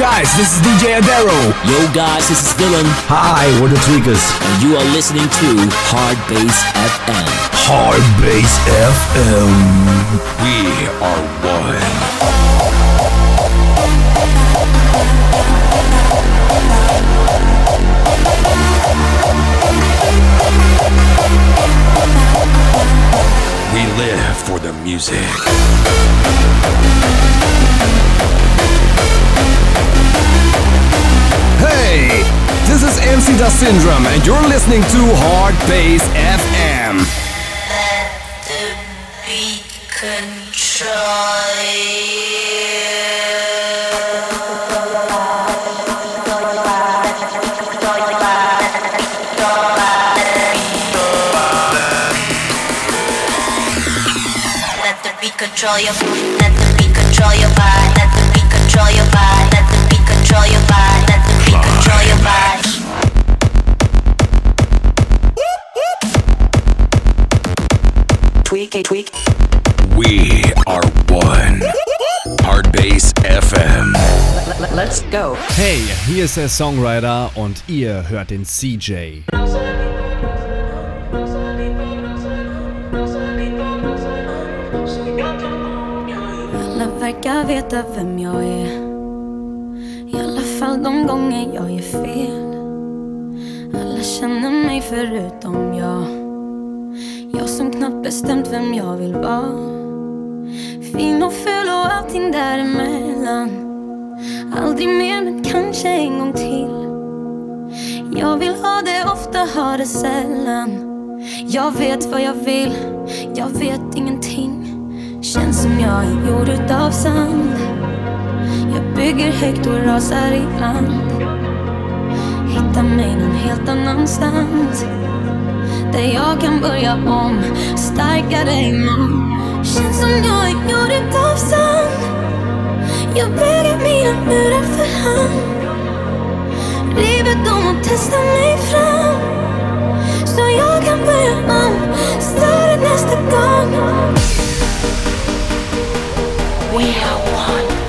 guys, this is DJ Adero. Yo guys, this is Dylan. Hi, we're the Tweekaz. And you are listening to Hard Bass FM. Hard Bass FM. We are one. We live for the music. This is MC Da Syndrome, and you're listening to Hard Bass FM. Let the beat control Let the beat control your let the beat control your body let the beat control your control your Tweak a tweak. We are one. Hard Bass FM. Let's go. Hey, hier ist der Songwriter und ihr hört den CJ. Alla verkar veta vem jag är I alla de gånger jag gör fel. Alla känner mig förutom jag. Jag som knappt bestämt vem jag vill vara. Fin och ful och allting däremellan. Aldrig mer men kanske en gång till. Jag vill ha det ofta, ha det sällan. Jag vet vad jag vill, jag vet ingenting. Känns som jag är gjord utav sand. Jag bygger högt och rasar ibland. Hittar mig någon helt annanstans. Där jag kan börja om, starkare imorgon Känns som jag är gjord utav sand. Jag bygger mina murar för hand. River dem och testar mig fram. Så jag kan börja om, större nästa gång. We are one.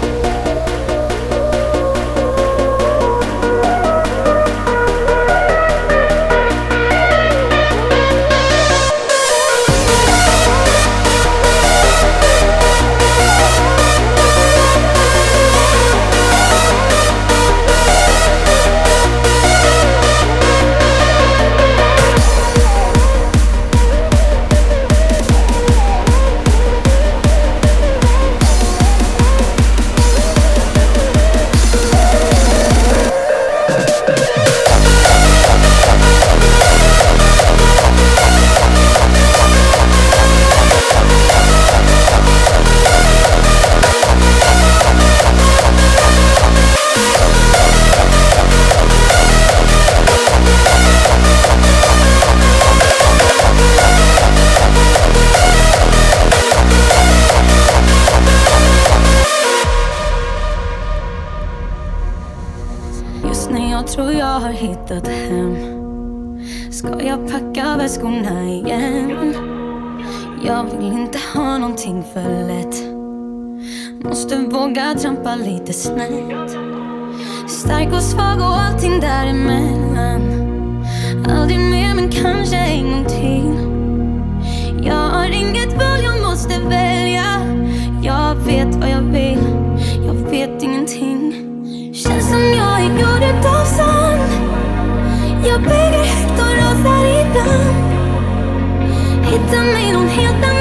Jag tror jag har hittat hem. Ska jag packa väskorna igen? Jag vill inte ha någonting för lätt. Måste våga trampa lite snett. Stark och svag och allting däremellan. Aldrig mer men kanske en gång till. Jag har inget val, jag måste välja. Jag vet vad jag vill, som jag är gjord utav sand Jag bygger högt och rasar ibland Hitta mig någon helt annan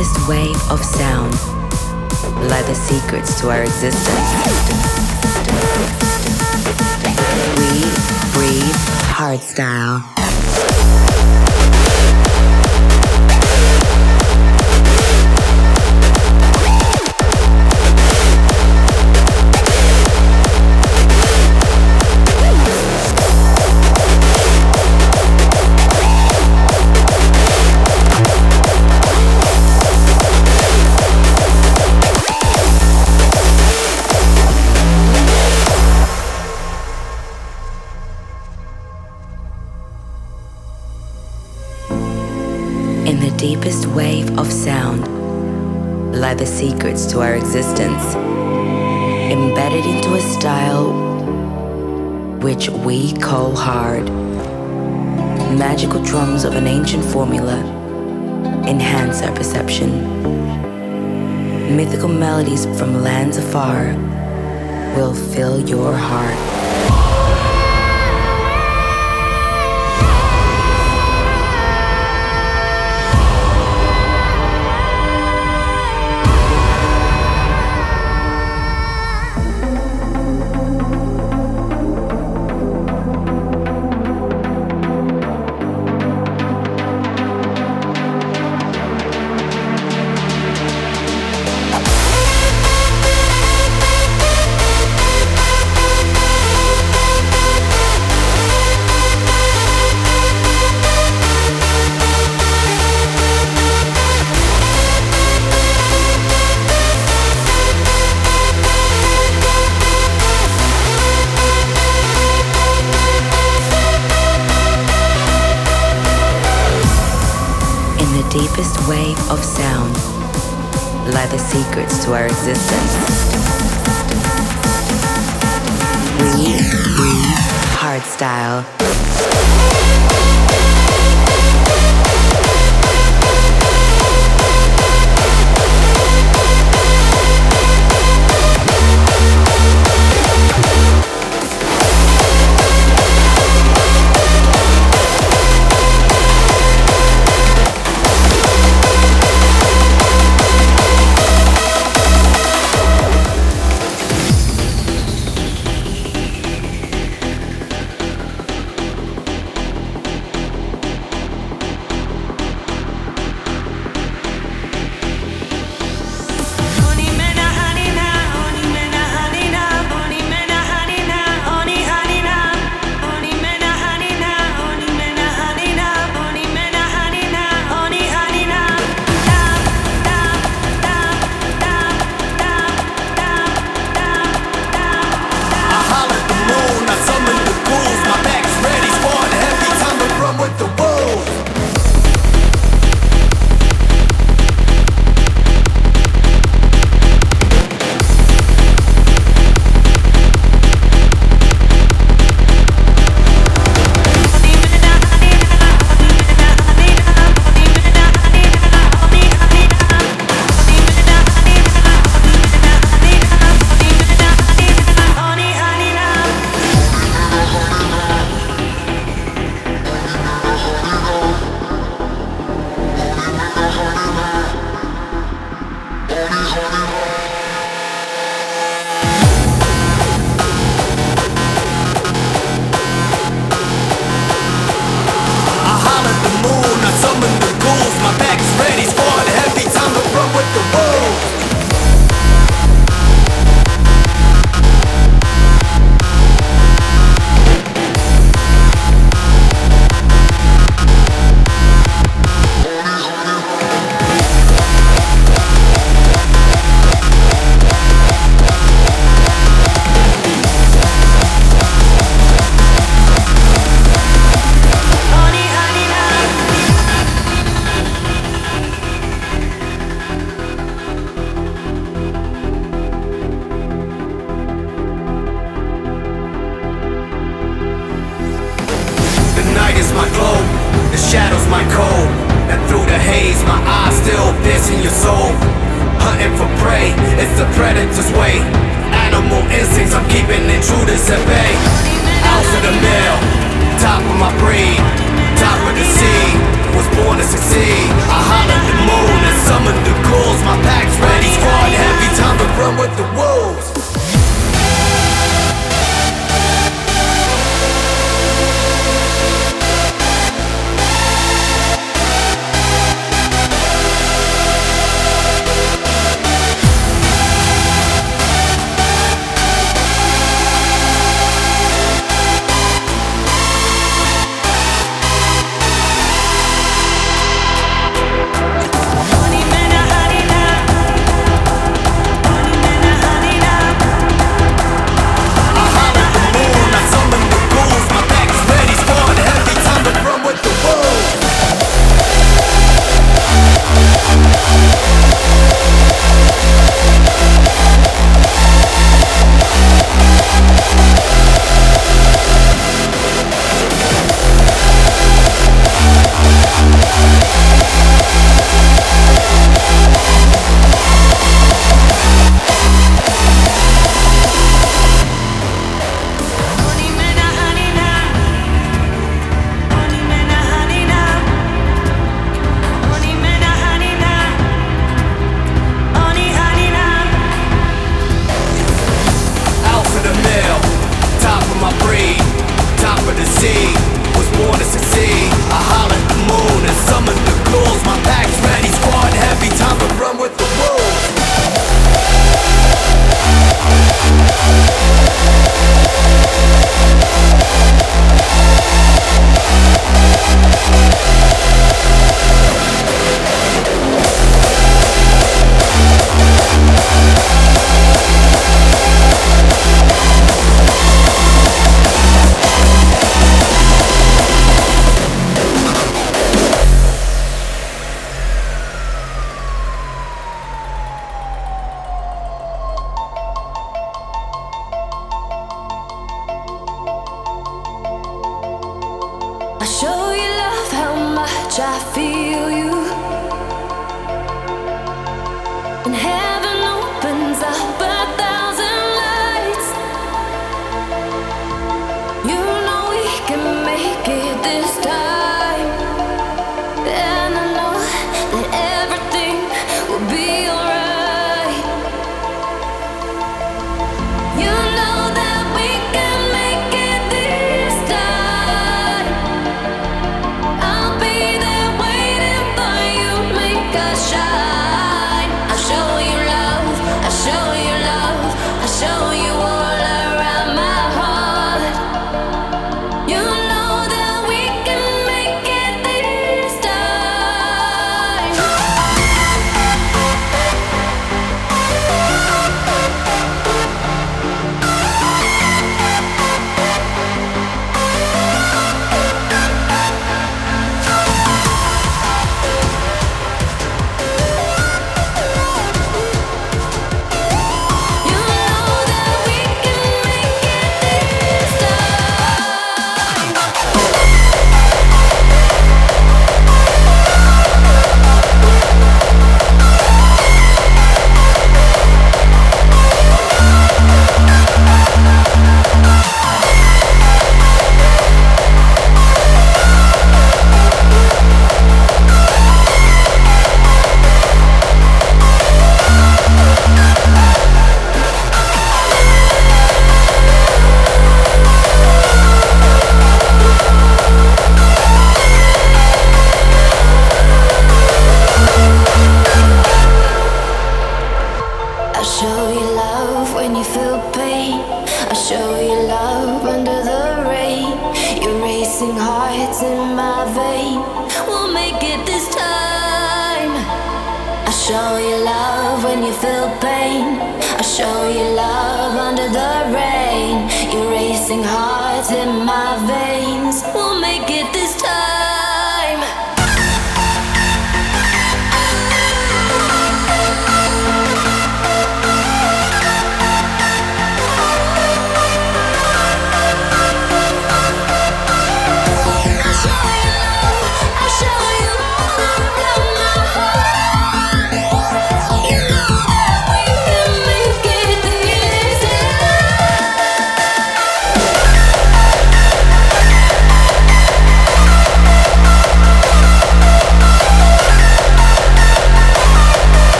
deepest wave of sound lie the secrets to our existence. We breathe hardstyle. To our existence, embedded into a style which we call hard. Magical drums of an ancient formula enhance our perception. Mythical melodies from lands afar will fill your heart. Predator's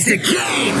He's the king!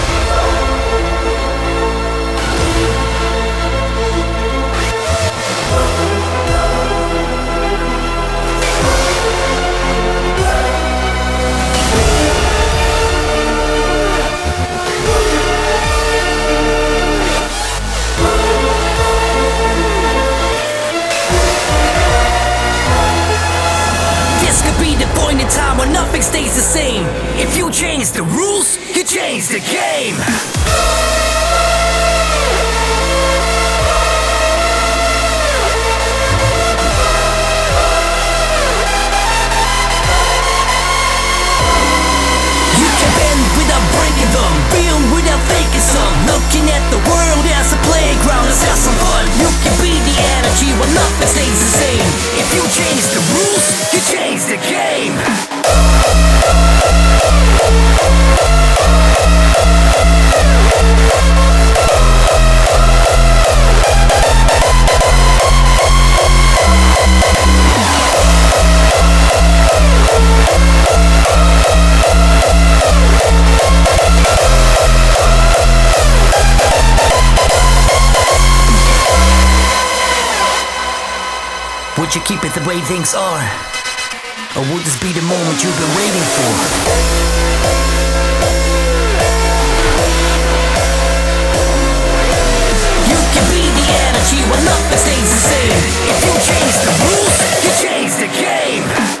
nothing stays the same. If you change the rules, you change the game. Some. Looking at the world as a playground, let's have some fun. You can be the energy when nothing stays the same. If you change the rules, you change the game. Would it the way things are? Or will this be the moment you've been waiting for? You can be the energy when nothing stays the same. If you change the rules, you change the game.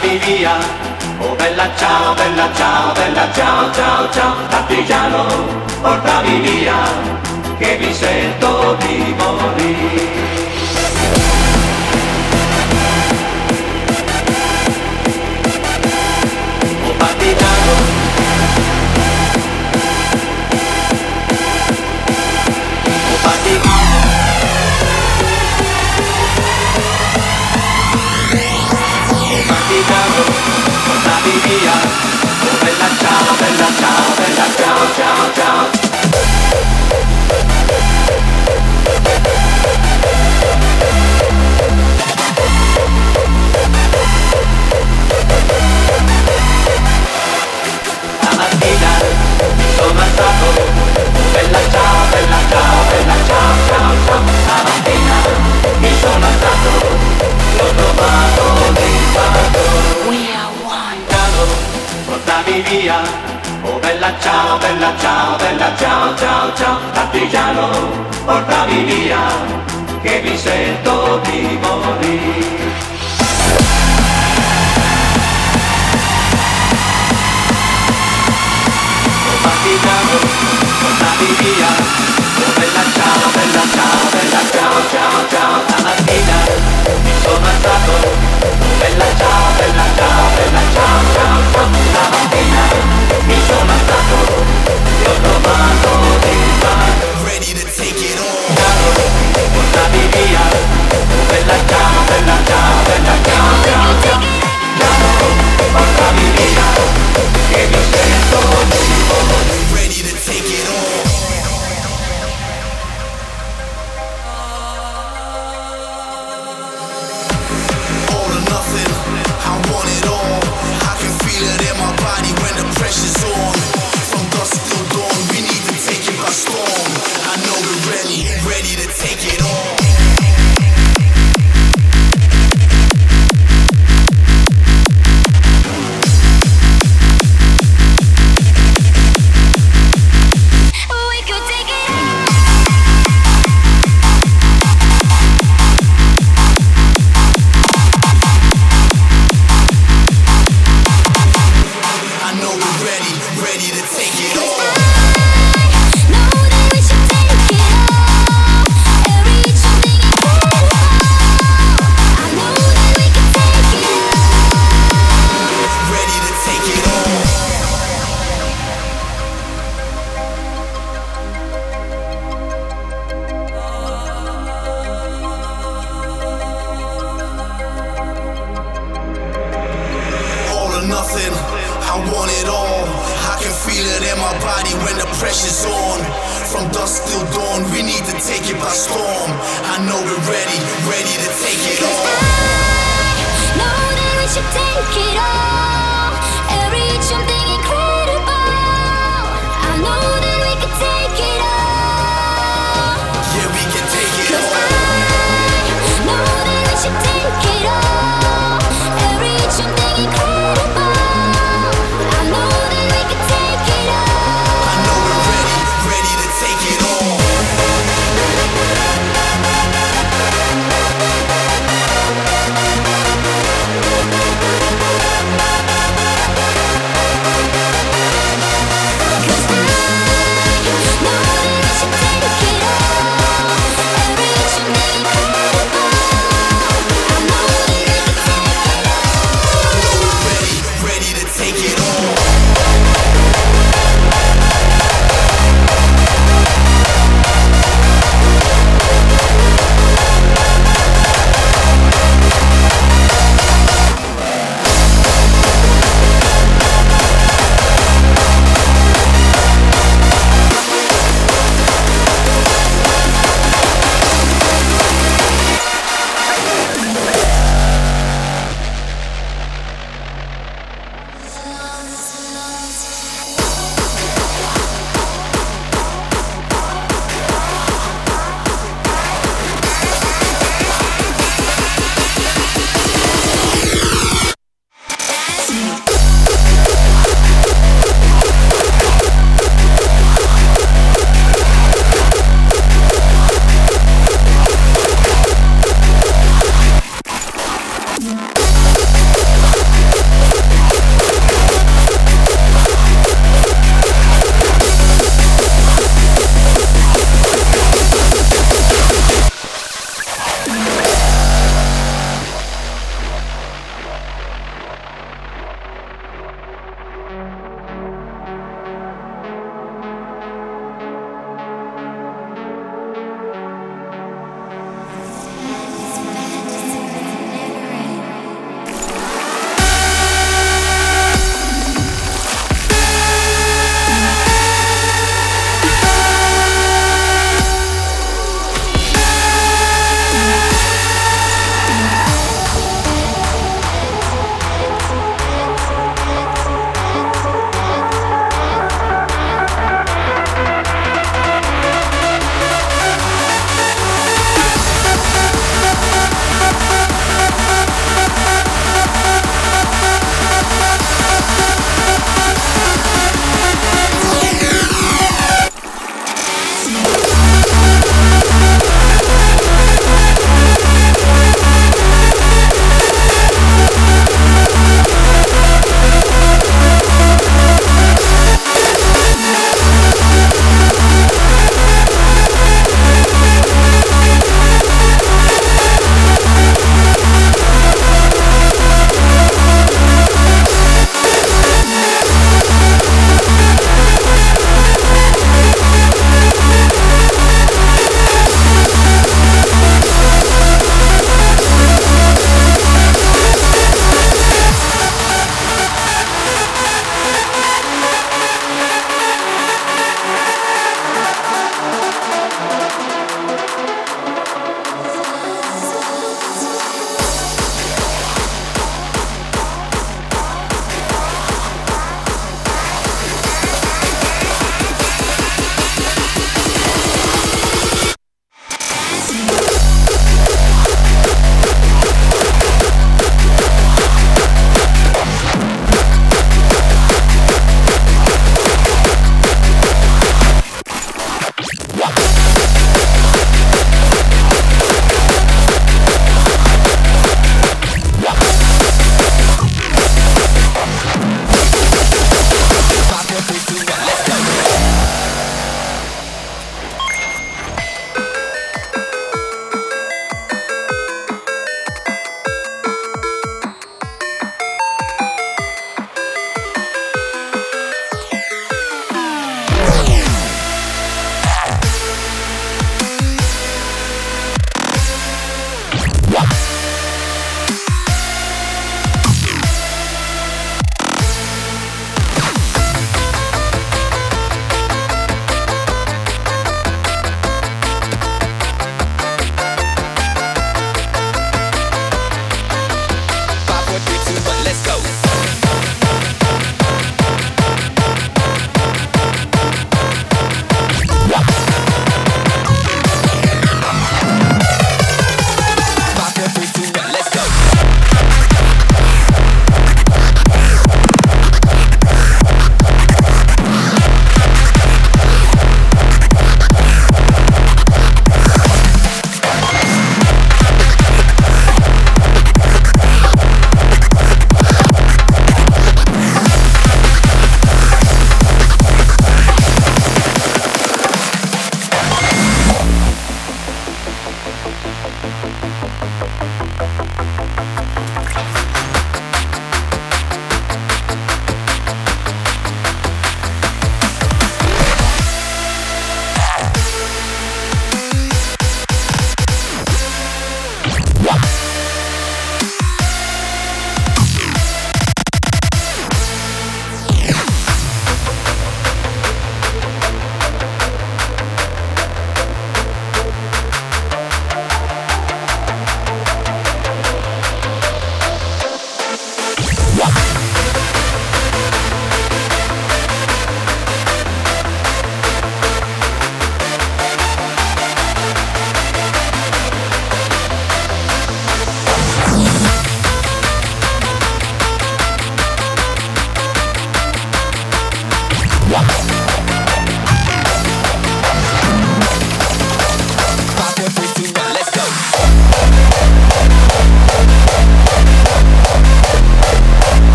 portami via. Oh bella ciao, bella ciao, bella ciao, ciao, ciao, partigiano, portavi via, che mi sento di morire. portarti via. Oh bella ciao, bella ciao, bella ciao, ciao, ciao, partigiano, portami via, che mi sento di morire. Oh, partigiano, portami via, oh bella ciao, bella ciao, bella ciao, ciao, ciao, alla mattina.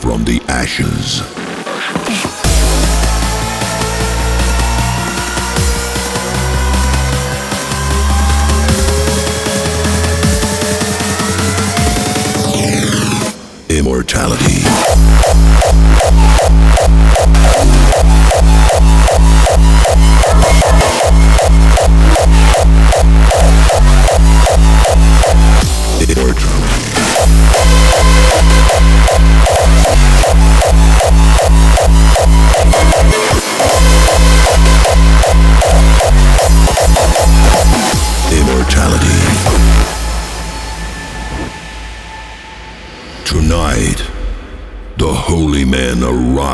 From the ashes. Immortality.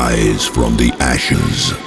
Arise from the ashes.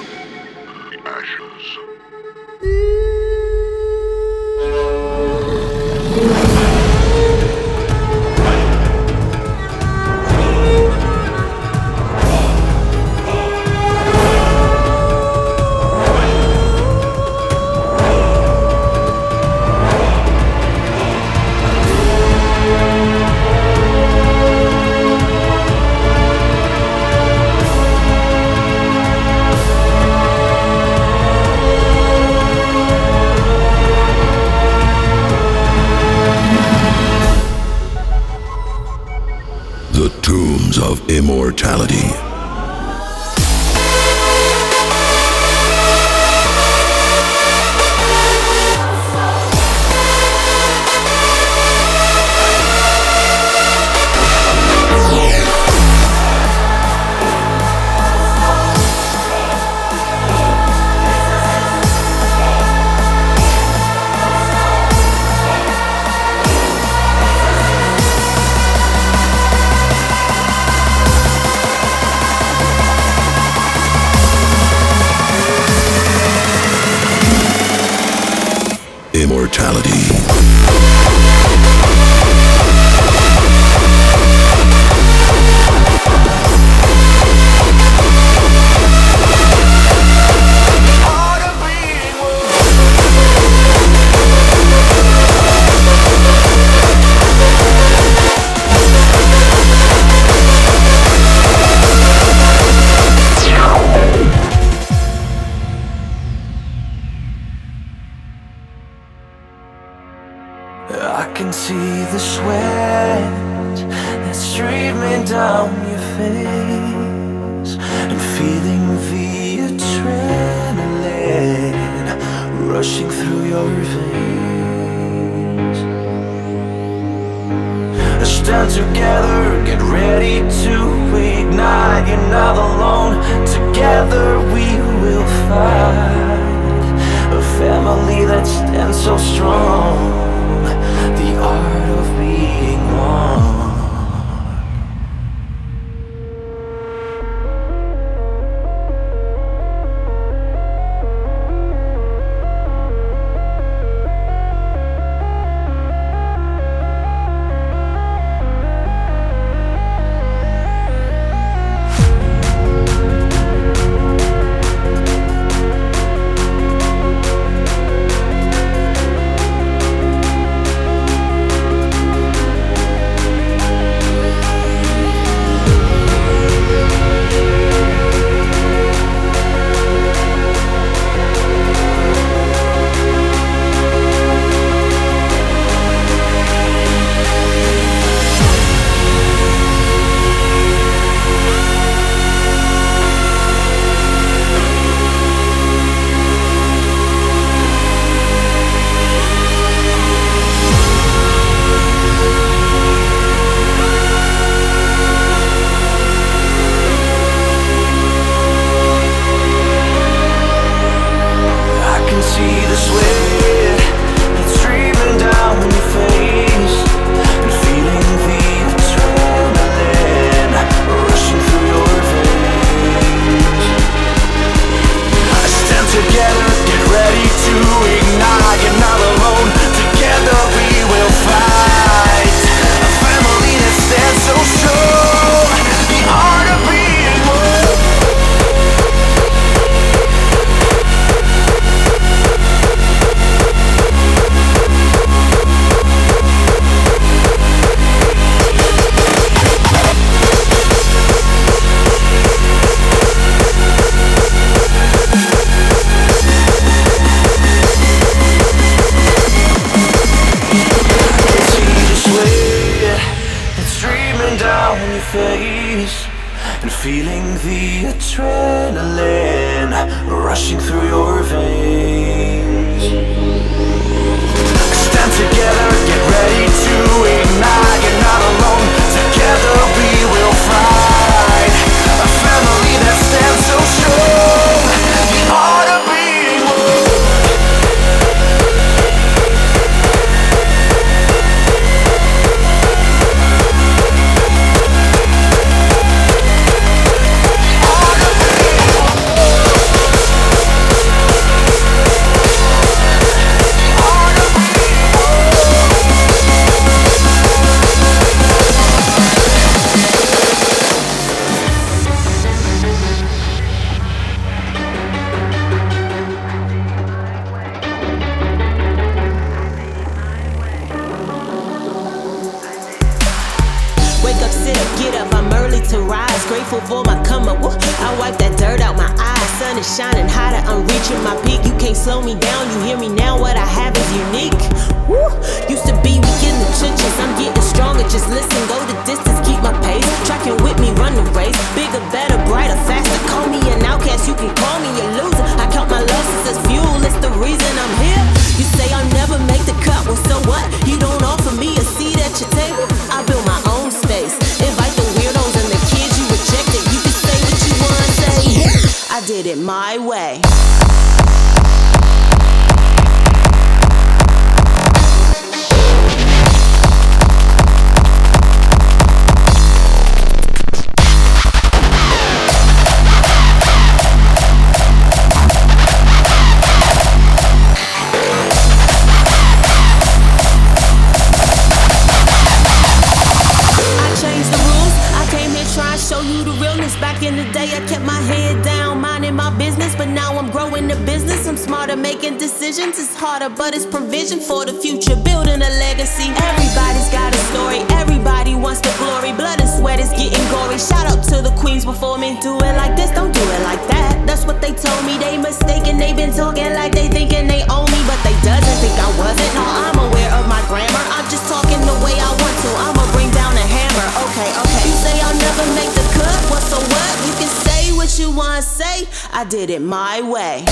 The realness. Back in the day, I kept my head down, minding my business. But now I'm growing the business. I'm smarter, making decisions. It's harder, but it's provision for the future, building a legacy. Everybody's got a story. Everybody wants the glory. Blood and sweat is getting gory. Shout out to the queens before me. Do it like this, don't do it like that. That's what they told me. They mistaken. They been talking like they thinking they own me, but they doesn't think I wasn't. No, I'm aware of my grammar. I'm just talking the way I want to. I'ma bring down over. Okay, okay. You say I'll never make the cut. What so what? You can say what you wanna say. I did it my way.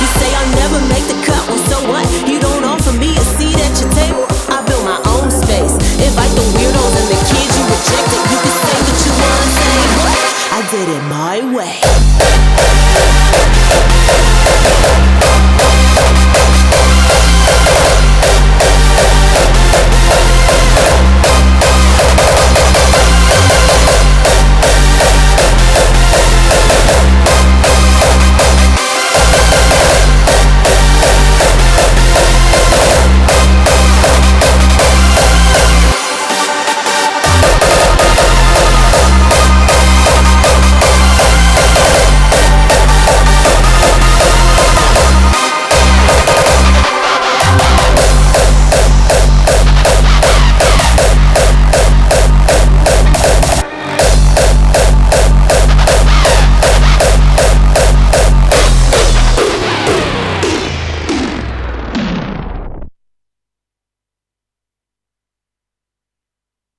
You say I'll never make the cut. Well, so what? You don't offer me a seat at your table. I build my own space. Invite the weirdos and the kids you rejected. You can say what you wanna say. I did it my way.